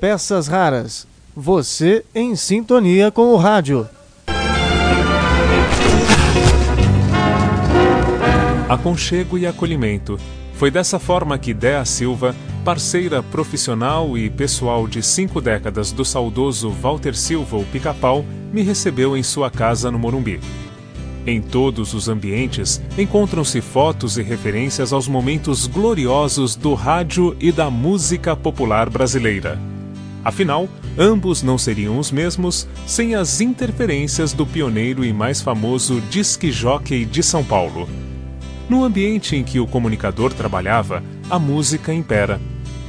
peças raras. Você em sintonia com o rádio. Aconchego e acolhimento. Foi dessa forma que Dea Silva, parceira profissional e pessoal de cinco décadas do saudoso Walter Silva, o Pica-Pau, me recebeu em sua casa no Morumbi. Em todos os ambientes encontram-se fotos e referências aos momentos gloriosos do rádio e da música popular brasileira. Afinal, ambos não seriam os mesmos sem as interferências do pioneiro e mais famoso disque jockey de São Paulo. No ambiente em que o comunicador trabalhava, a música impera.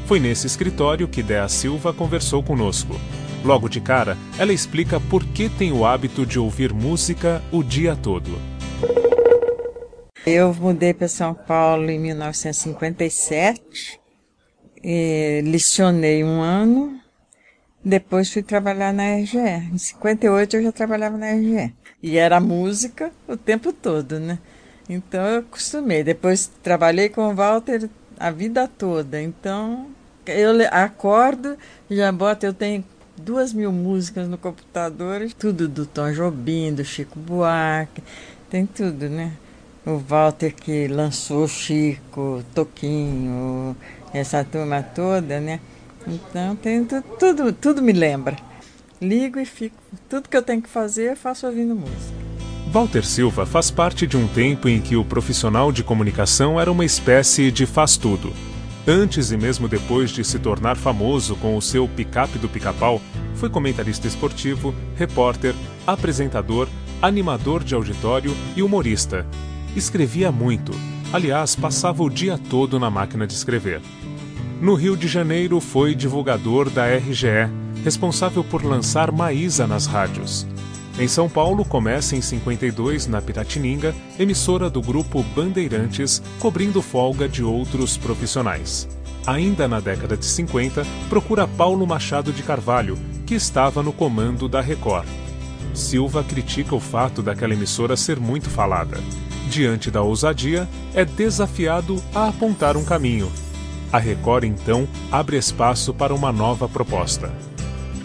Foi nesse escritório que Dea Silva conversou conosco. Logo de cara, ela explica por que tem o hábito de ouvir música o dia todo. Eu mudei para São Paulo em 1957, e licionei um ano, depois fui trabalhar na RGE. Em 58 eu já trabalhava na RGE. E era música o tempo todo, né? Então eu acostumei. Depois trabalhei com o Walter a vida toda. Então eu acordo, já boto, eu tenho duas mil músicas no computador, tudo do Tom Jobim, do Chico Buarque, tem tudo, né? O Walter que lançou Chico, Toquinho, essa turma toda, né? Então tem tudo, tudo, me lembra. Ligo e fico. Tudo que eu tenho que fazer, faço ouvindo música. Walter Silva faz parte de um tempo em que o profissional de comunicação era uma espécie de faz-tudo. Antes e mesmo depois de se tornar famoso com o seu picape do pica-pau, foi comentarista esportivo, repórter, apresentador, animador de auditório e humorista. Escrevia muito, aliás, passava o dia todo na máquina de escrever. No Rio de Janeiro, foi divulgador da RGE, responsável por lançar Maísa nas rádios. Em São Paulo, começa em 52 na Piratininga, emissora do grupo Bandeirantes, cobrindo folga de outros profissionais. Ainda na década de 50, procura Paulo Machado de Carvalho, que estava no comando da Record. Silva critica o fato daquela emissora ser muito falada. Diante da ousadia, é desafiado a apontar um caminho. A Record então abre espaço para uma nova proposta.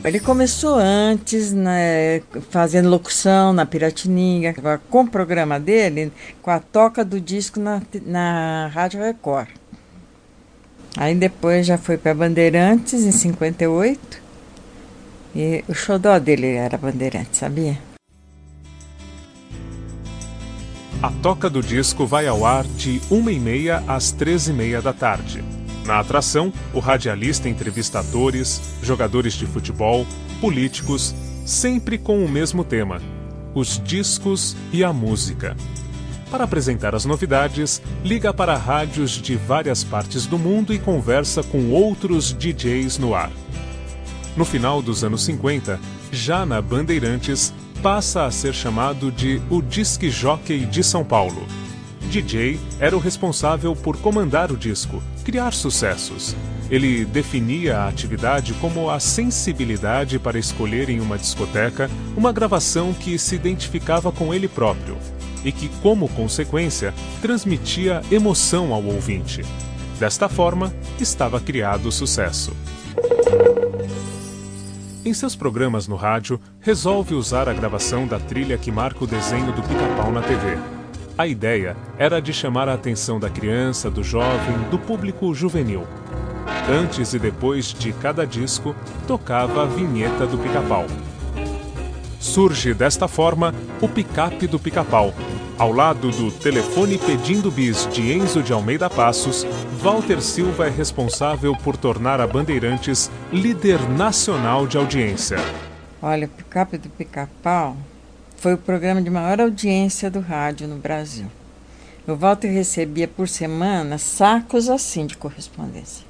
Ele começou antes, né, fazendo locução na Piratininga, com o programa dele, com a toca do disco na, na Rádio Record. Aí depois já foi para Bandeirantes, em 58. E o xodó dele era Bandeirantes, sabia? A toca do disco vai ao ar de 1h30 às 13h30 da tarde. Na atração, o radialista entrevista atores, jogadores de futebol, políticos, sempre com o mesmo tema: os discos e a música. Para apresentar as novidades, liga para rádios de várias partes do mundo e conversa com outros DJs no ar. No final dos anos 50, já na Bandeirantes, passa a ser chamado de o Disque Jockey de São Paulo DJ era o responsável por comandar o disco, criar sucessos. Ele definia a atividade como a sensibilidade para escolher em uma discoteca uma gravação que se identificava com ele próprio e que, como consequência, transmitia emoção ao ouvinte. Desta forma, estava criado o sucesso. Em seus programas no rádio, resolve usar a gravação da trilha que marca o desenho do pica-pau na TV a ideia era de chamar a atenção da criança, do jovem, do público juvenil. Antes e depois de cada disco, tocava a vinheta do pica-pau. Surge desta forma o picape do pica-pau. Ao lado do Telefone Pedindo Bis de Enzo de Almeida Passos, Walter Silva é responsável por tornar a Bandeirantes líder nacional de audiência. Olha, o picape do pica-pau foi o programa de maior audiência do rádio no Brasil. O Walter recebia por semana sacos assim de correspondência.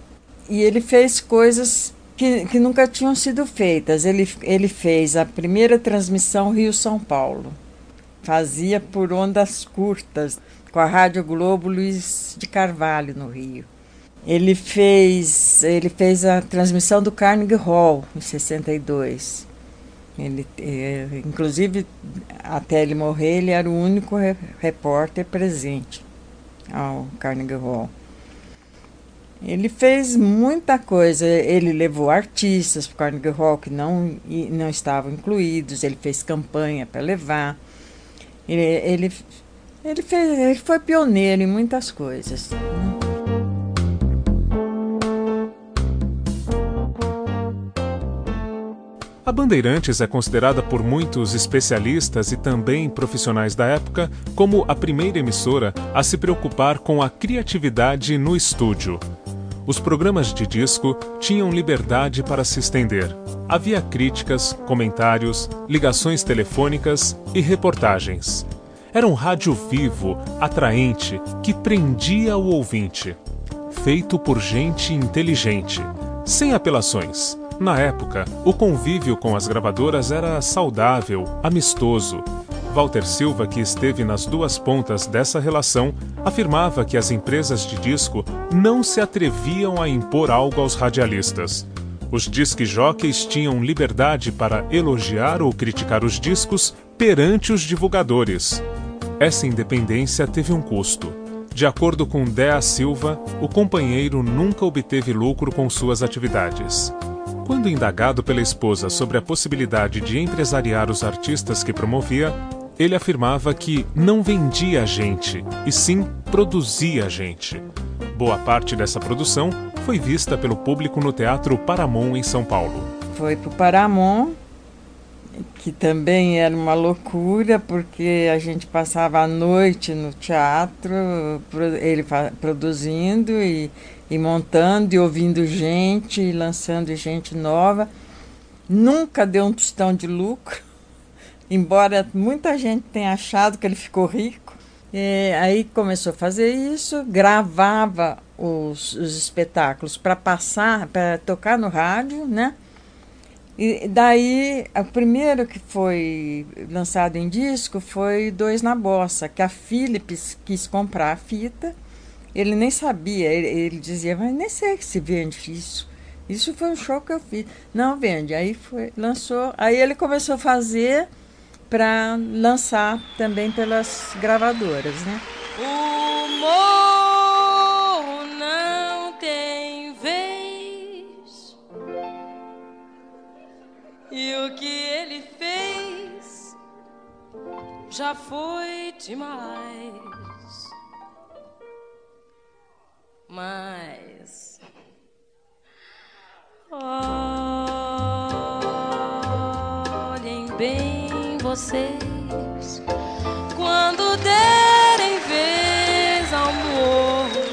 E ele fez coisas que, que nunca tinham sido feitas. Ele, ele fez a primeira transmissão Rio-São Paulo. Fazia por ondas curtas, com a Rádio Globo Luiz de Carvalho, no Rio. Ele fez, ele fez a transmissão do Carnegie Hall, em 62. Ele, é, inclusive, até ele morrer, ele era o único repórter presente ao Carnegie Hall. Ele fez muita coisa. Ele levou artistas para o Carnegie Hall que não, não estavam incluídos. Ele fez campanha para levar. Ele, ele, ele, fez, ele foi pioneiro em muitas coisas. Né? A Bandeirantes é considerada por muitos especialistas e também profissionais da época como a primeira emissora a se preocupar com a criatividade no estúdio. Os programas de disco tinham liberdade para se estender. Havia críticas, comentários, ligações telefônicas e reportagens. Era um rádio vivo, atraente, que prendia o ouvinte. Feito por gente inteligente, sem apelações na época, o convívio com as gravadoras era saudável, amistoso. Walter Silva, que esteve nas duas pontas dessa relação, afirmava que as empresas de disco não se atreviam a impor algo aos radialistas. Os disc-jockeys tinham liberdade para elogiar ou criticar os discos perante os divulgadores. Essa independência teve um custo. De acordo com Dea Silva, o companheiro nunca obteve lucro com suas atividades. Quando indagado pela esposa sobre a possibilidade de empresariar os artistas que promovia, ele afirmava que não vendia gente, e sim produzia gente. Boa parte dessa produção foi vista pelo público no Teatro Paramon, em São Paulo. Foi para o Paramon, que também era uma loucura, porque a gente passava a noite no teatro, ele produzindo e e montando e ouvindo gente e lançando gente nova. Nunca deu um tostão de lucro, embora muita gente tenha achado que ele ficou rico. E aí começou a fazer isso, gravava os, os espetáculos para passar, para tocar no rádio, né? E daí, o primeiro que foi lançado em disco foi Dois na Bossa, que a Philips quis comprar a fita ele nem sabia, ele, ele dizia, mas nem sei se vende isso. Isso foi um show que eu fiz. Não vende. Aí foi, lançou. Aí ele começou a fazer para lançar também pelas gravadoras, né? O morro não tem vez. E o que ele fez já foi demais. Mas olhem bem vocês quando derem vez ao morro,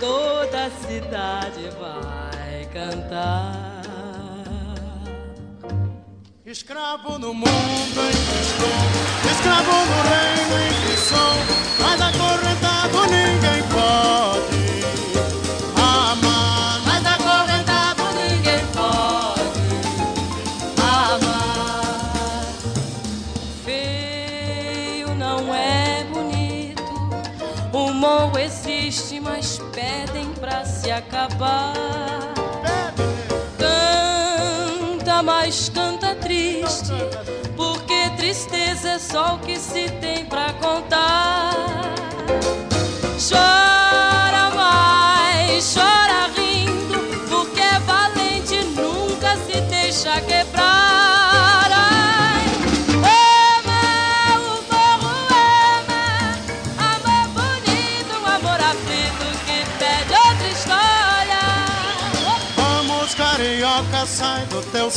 toda a cidade vai cantar. Escravo no mundo acabar. Canta, mas canta triste, porque tristeza é só o que se tem pra contar. Chora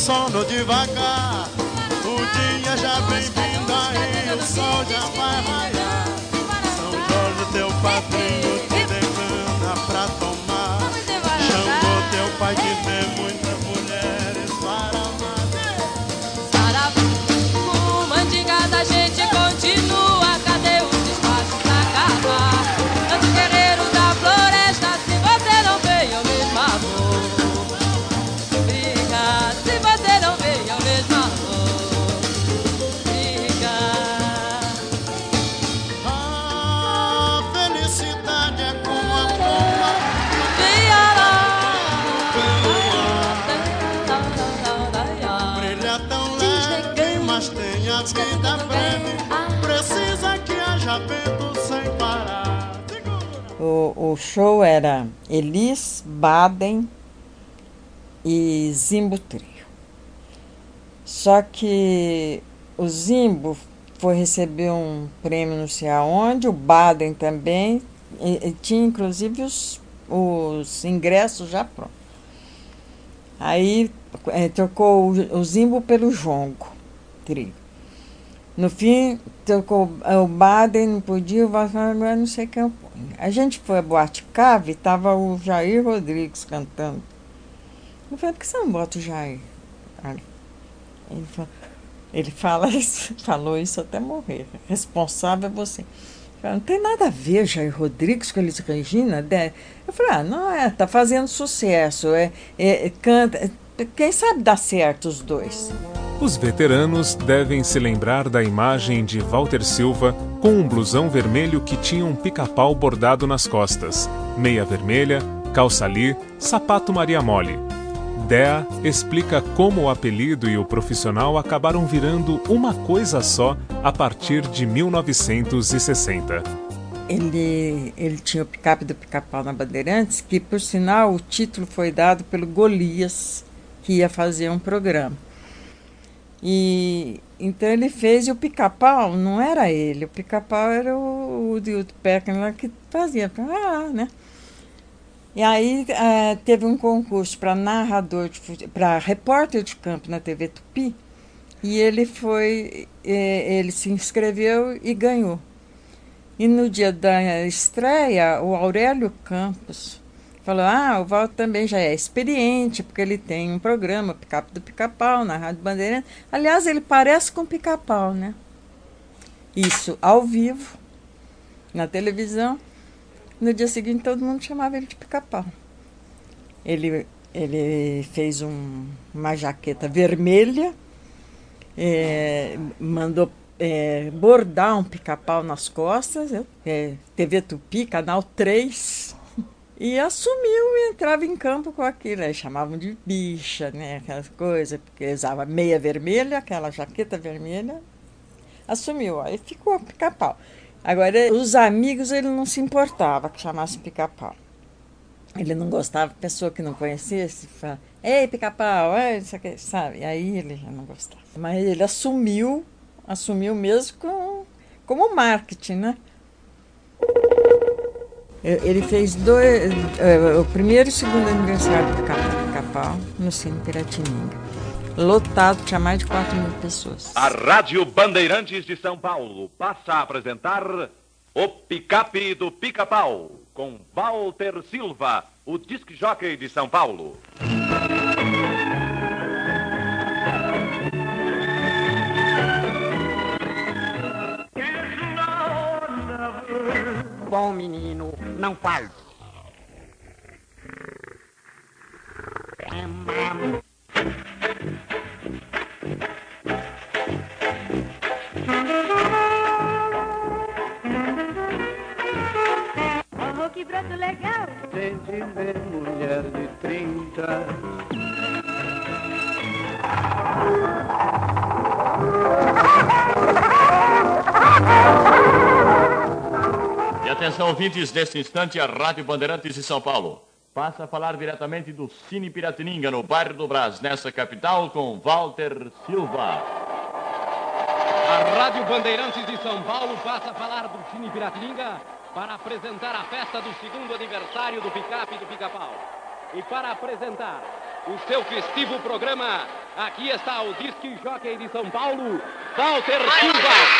sono devagar. O dia já vem vindo aí, o sol já vai raiar. São Jorge, teu padrinho, te demanda pra tomar. Chamou teu pai que tem era Elis, Baden e Zimbo Trio. Só que o Zimbo foi receber um prêmio não sei aonde, o Baden também, e, e tinha inclusive os, os ingressos já prontos. Aí é, trocou o, o Zimbo pelo Jongo Trio. No fim, tocou o Baden, não podia, o Vasco não sei quem. A gente foi a Boate Cave, estava o Jair Rodrigues cantando. Eu falei, por que você não bota o Jair? Ele, ele fala isso, falou isso até morrer. Responsável é você. Falei, não tem nada a ver Jair Rodrigues com Elis Regina. Eu falei, ah, não é, tá fazendo sucesso. É, é, canta, quem sabe dá certo os dois. Os veteranos devem se lembrar da imagem de Walter Silva com um blusão vermelho que tinha um pica-pau bordado nas costas, meia vermelha, calça ali, sapato Maria Mole. Dea explica como o apelido e o profissional acabaram virando uma coisa só a partir de 1960. Ele, ele tinha o picape do pica-pau na Bandeirantes, que por sinal o título foi dado pelo Golias, que ia fazer um programa. E então ele fez e o pica-pau não era ele, o pica-pau era o, o Dilton Peckner que fazia, ah, né? E aí é, teve um concurso para narrador, para repórter de campo na TV Tupi, e ele foi, é, ele se inscreveu e ganhou. E no dia da estreia, o Aurélio Campos falou: ah, o Walter também já é experiente, porque ele tem um programa, Picape do Pica-Pau, na Rádio Bandeirante. Aliás, ele parece com Pica-Pau, né? Isso ao vivo, na televisão. No dia seguinte, todo mundo chamava ele de Pica-Pau. Ele, ele fez um, uma jaqueta vermelha, é, mandou é, bordar um pica-pau nas costas, é, TV Tupi, Canal 3 e assumiu e entrava em campo com aquilo. Aí chamavam de bicha, né? Aquelas coisas, porque usava meia vermelha, aquela jaqueta vermelha. Assumiu, aí ficou pica-pau. Agora, os amigos ele não se importava que chamasse pica-pau. Ele não gostava, pessoa que não conhecesse, fala, ei, pica-pau, sabe? Aí ele já não gostava. Mas ele assumiu, assumiu mesmo com, como marketing, né? Ele fez dois, uh, o primeiro e o segundo aniversário do Capão no Cine Piratininga. Lotado, tinha mais de 4 mil pessoas. A Rádio Bandeirantes de São Paulo passa a apresentar o Picape do Pica-Pau, com Walter Silva, o disc jockey de São Paulo. Bom menino não faz. Oh, que broto legal! Tente ver mulher de trinta. Atenção, ouvintes, neste instante, a Rádio Bandeirantes de São Paulo passa a falar diretamente do Cine Piratininga, no bairro do Brás, nessa capital, com Walter Silva. A Rádio Bandeirantes de São Paulo passa a falar do Cine Piratininga para apresentar a festa do segundo aniversário do Picape do Pica-Pau. E para apresentar o seu festivo programa, aqui está o Disque Jockey de São Paulo, Walter Silva.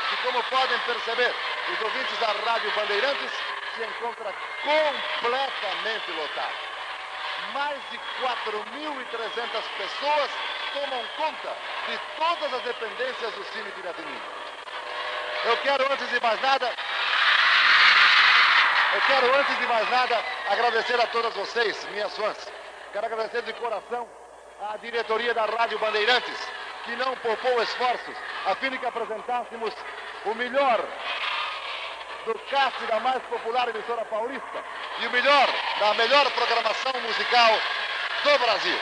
que como podem perceber, os ouvintes da Rádio Bandeirantes se encontra completamente lotado. mais de 4.300 pessoas tomam conta de todas as dependências do Cine Piratininga. Eu quero, antes de mais nada, eu quero, antes de mais nada, agradecer a todas vocês, minhas fãs. Quero agradecer de coração à diretoria da Rádio Bandeirantes, que não poupou esforços a fim de que apresentássemos o melhor do cast da mais popular emissora paulista e o melhor da melhor programação musical do Brasil.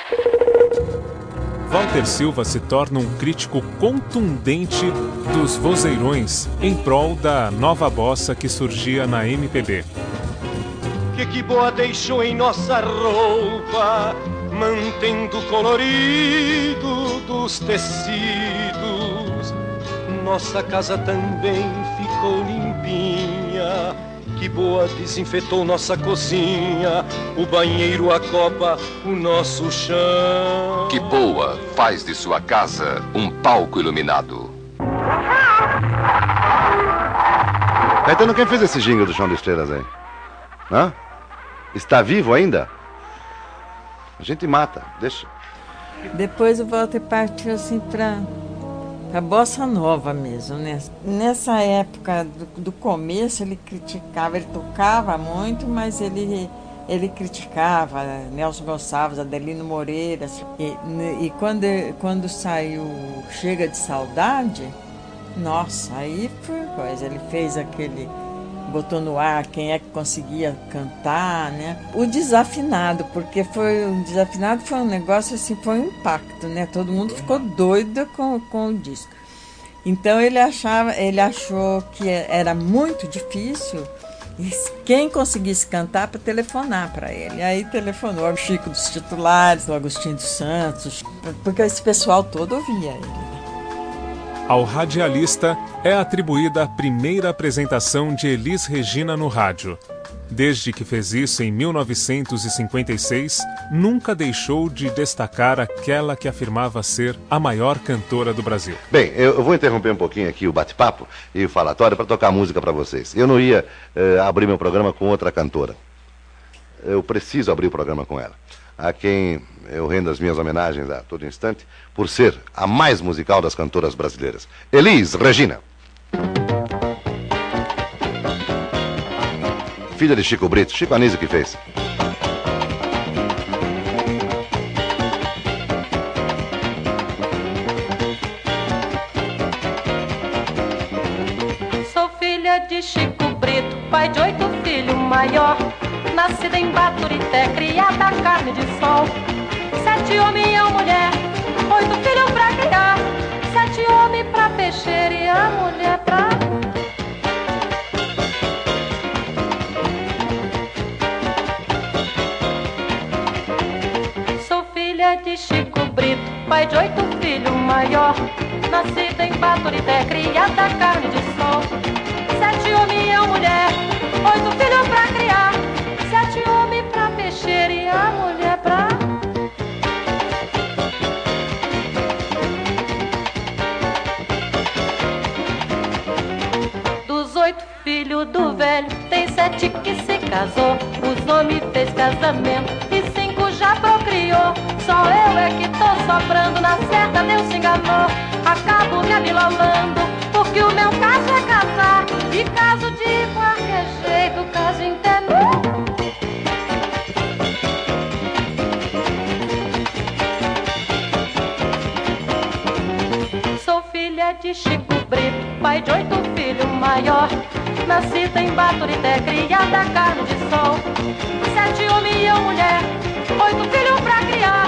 Walter Silva se torna um crítico contundente dos vozeirões em prol da nova bossa que surgia na MPB. Que que boa deixou em nossa roupa, mantendo o colorido dos tecidos. Nossa casa também ficou limpinha. Que boa desinfetou nossa cozinha, o banheiro, a copa, o nosso chão. Que boa faz de sua casa um palco iluminado. Caetano, quem fez esse jingle do Chão de Estrelas aí? Hã? Está vivo ainda? A gente mata, deixa. Depois o Walter partiu assim para a bossa nova mesmo, né? Nessa época do, do, começo ele criticava, ele tocava muito, mas ele ele criticava Nelson Gonçalves, Adelino Moreira e, e quando quando saiu Chega de Saudade, nossa, aí foi coisa. Ele fez aquele botou no ar quem é que conseguia cantar, né? O desafinado, porque foi o desafinado foi um negócio assim, foi um impacto, né? Todo mundo ficou doido com, com o disco. Então ele achava, ele achou que era muito difícil quem conseguisse cantar para telefonar para ele. Aí telefonou o Chico dos titulares, o Agostinho dos Santos, porque esse pessoal todo ouvia ele. Ao radialista é atribuída a primeira apresentação de Elis Regina no rádio. Desde que fez isso em 1956, nunca deixou de destacar aquela que afirmava ser a maior cantora do Brasil. Bem, eu vou interromper um pouquinho aqui o bate-papo e o falatório para tocar música para vocês. Eu não ia eh, abrir meu programa com outra cantora. Eu preciso abrir o programa com ela a quem eu rendo as minhas homenagens a todo instante, por ser a mais musical das cantoras brasileiras. Elis Regina. Filha de Chico Brito, Chico Anísio que fez. Sou filha de Chico Brito, pai de oito filhos maior nascida em Baturité, criada a carne de sol. Sete homens e uma mulher, oito filhos pra criar. Sete homens pra peixeira e a mulher pra. Sou filha de Chico Brito, pai de oito filhos maior. Nascida em Baturité, criada a carne de sol. Sete homens e uma mulher, oito filhos pra criar sete homens pra mexer e a mulher pra. Dos oito filhos do velho, tem sete que se casou. Os homens fez casamento e cinco já procriou. Só eu é que tô sobrando, na certa Deus se enganou. Acabo me abilolando, porque o meu caso é casar. E caso de Chico Brito, pai de oito filhos maior. Nascida em Baturité, criada carne de sol. Sete homens e uma mulher, oito filhos pra criar.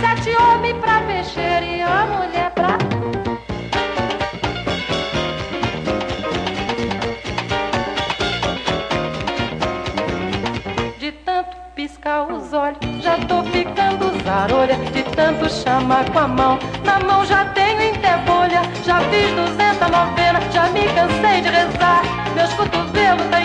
Sete homens pra mexer e a mulher pra. De tanto piscar os olhos, já tô ficando zarolha. De tanto chamar com a mão, na mão já tenho Já fiz duzenta novenas, já me cansei de rezar. Meus cotovelos tá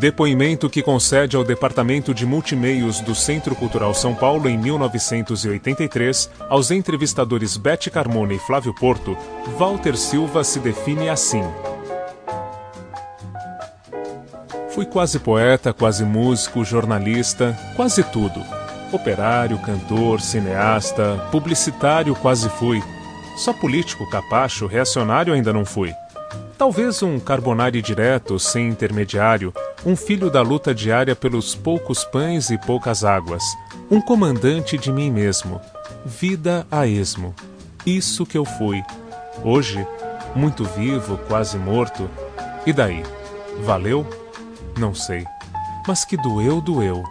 depoimento que concede ao Departamento de Multimeios do Centro Cultural São Paulo em 1983, aos entrevistadores Bete Carmona e Flávio Porto, Walter Silva se define assim. Fui quase poeta, quase músico, jornalista, quase tudo. Operário, cantor, cineasta, publicitário quase fui. Só político, capacho, reacionário ainda não fui. Talvez um carbonari direto, sem intermediário, um filho da luta diária pelos poucos pães e poucas águas, um comandante de mim mesmo. Vida a esmo. Isso que eu fui. Hoje, muito vivo, quase morto. E daí? Valeu? Não sei. Mas que doeu, doeu.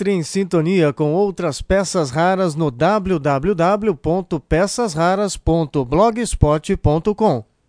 Entre em sintonia com outras peças raras no www.peçasraras.blogspot.com.